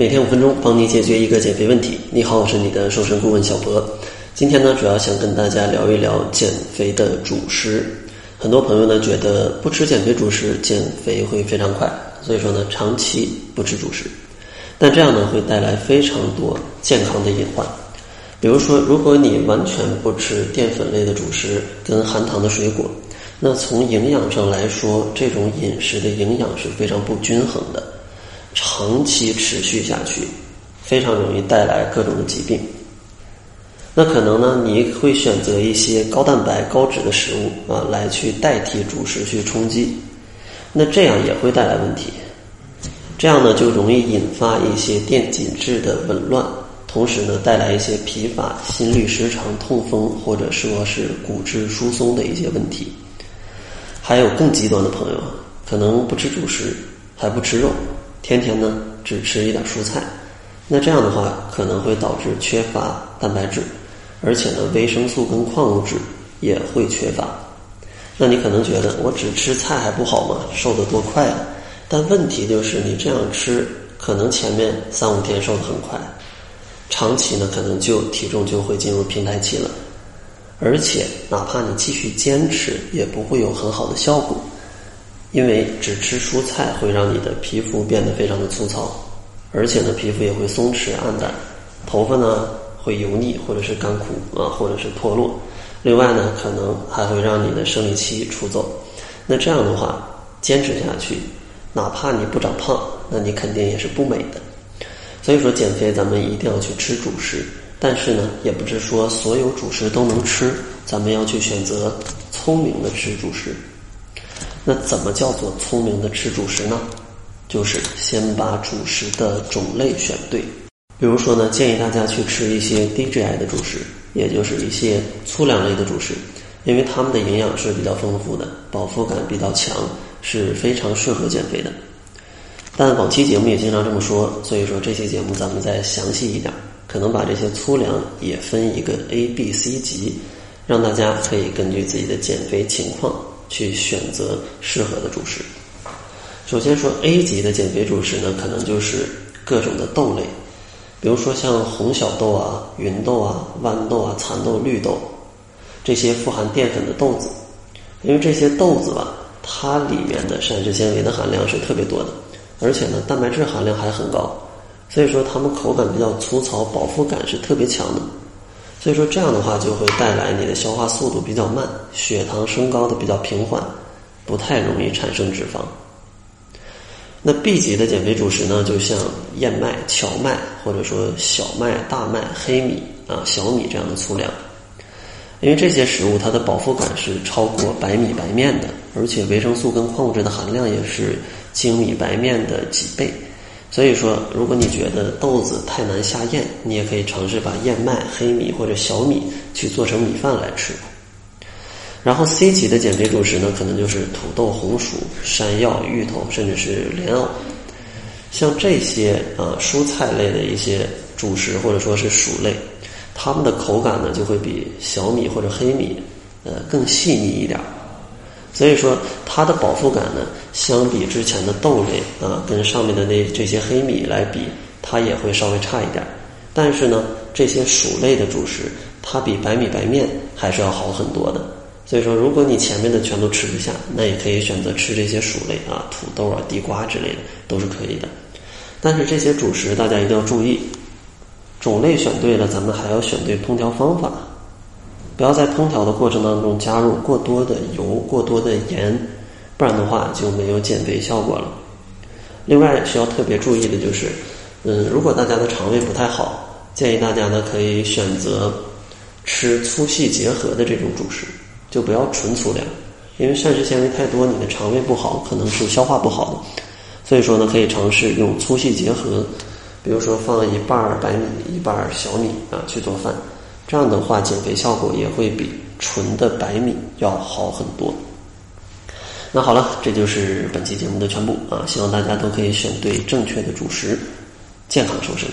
每天五分钟，帮你解决一个减肥问题。你好，我是你的瘦身顾问小博。今天呢，主要想跟大家聊一聊减肥的主食。很多朋友呢，觉得不吃减肥主食，减肥会非常快，所以说呢，长期不吃主食。但这样呢，会带来非常多健康的隐患。比如说，如果你完全不吃淀粉类的主食跟含糖的水果，那从营养上来说，这种饮食的营养是非常不均衡的。长期持续下去，非常容易带来各种的疾病。那可能呢，你会选择一些高蛋白、高脂的食物啊，来去代替主食去充饥。那这样也会带来问题，这样呢就容易引发一些电解质的紊乱，同时呢带来一些疲乏、心律失常、痛风，或者说是骨质疏松的一些问题。还有更极端的朋友，可能不吃主食，还不吃肉。天天呢只吃一点蔬菜，那这样的话可能会导致缺乏蛋白质，而且呢维生素跟矿物质也会缺乏。那你可能觉得我只吃菜还不好吗？瘦得多快啊！但问题就是你这样吃，可能前面三五天瘦得很快，长期呢可能就体重就会进入平台期了，而且哪怕你继续坚持，也不会有很好的效果。因为只吃蔬菜会让你的皮肤变得非常的粗糙，而且呢，皮肤也会松弛暗淡，头发呢会油腻或者是干枯啊，或者是脱落。另外呢，可能还会让你的生理期出走。那这样的话，坚持下去，哪怕你不长胖，那你肯定也是不美的。所以说，减肥咱们一定要去吃主食，但是呢，也不是说所有主食都能吃，咱们要去选择聪明的吃主食。那怎么叫做聪明的吃主食呢？就是先把主食的种类选对。比如说呢，建议大家去吃一些低 GI 的主食，也就是一些粗粮类的主食，因为它们的营养是比较丰富的，饱腹感比较强，是非常适合减肥的。但往期节目也经常这么说，所以说这期节目咱们再详细一点，可能把这些粗粮也分一个 A、B、C 级，让大家可以根据自己的减肥情况。去选择适合的主食。首先说 A 级的减肥主食呢，可能就是各种的豆类，比如说像红小豆啊、芸豆啊、豌豆啊、蚕豆、绿豆这些富含淀粉的豆子。因为这些豆子吧，它里面的膳食纤维的含量是特别多的，而且呢，蛋白质含量还很高，所以说它们口感比较粗糙，饱腹感是特别强的。所以说这样的话就会带来你的消化速度比较慢，血糖升高的比较平缓，不太容易产生脂肪。那 B 级的减肥主食呢，就像燕麦、荞麦或者说小麦、大麦、黑米啊、小米这样的粗粮，因为这些食物它的饱腹感是超过白米白面的，而且维生素跟矿物质的含量也是精米白面的几倍。所以说，如果你觉得豆子太难下咽，你也可以尝试把燕麦、黑米或者小米去做成米饭来吃。然后 C 级的减肥主食呢，可能就是土豆、红薯、山药、芋头，甚至是莲藕。像这些啊蔬菜类的一些主食或者说是薯类，它们的口感呢就会比小米或者黑米呃更细腻一点。所以说，它的饱腹感呢，相比之前的豆类啊，跟上面的那这些黑米来比，它也会稍微差一点。但是呢，这些薯类的主食，它比白米白面还是要好很多的。所以说，如果你前面的全都吃不下，那也可以选择吃这些薯类啊，土豆啊、地瓜之类的都是可以的。但是这些主食大家一定要注意，种类选对了，咱们还要选对烹调方法。不要在烹调的过程当中加入过多的油、过多的盐，不然的话就没有减肥效果了。另外需要特别注意的就是，嗯，如果大家的肠胃不太好，建议大家呢可以选择吃粗细结合的这种主食，就不要纯粗粮，因为膳食纤维太多，你的肠胃不好，可能是消化不好的。所以说呢，可以尝试用粗细结合，比如说放一半白米、一半小米啊去做饭。这样的话，减肥效果也会比纯的白米要好很多。那好了，这就是本期节目的全部啊！希望大家都可以选对正确的主食，健康瘦身。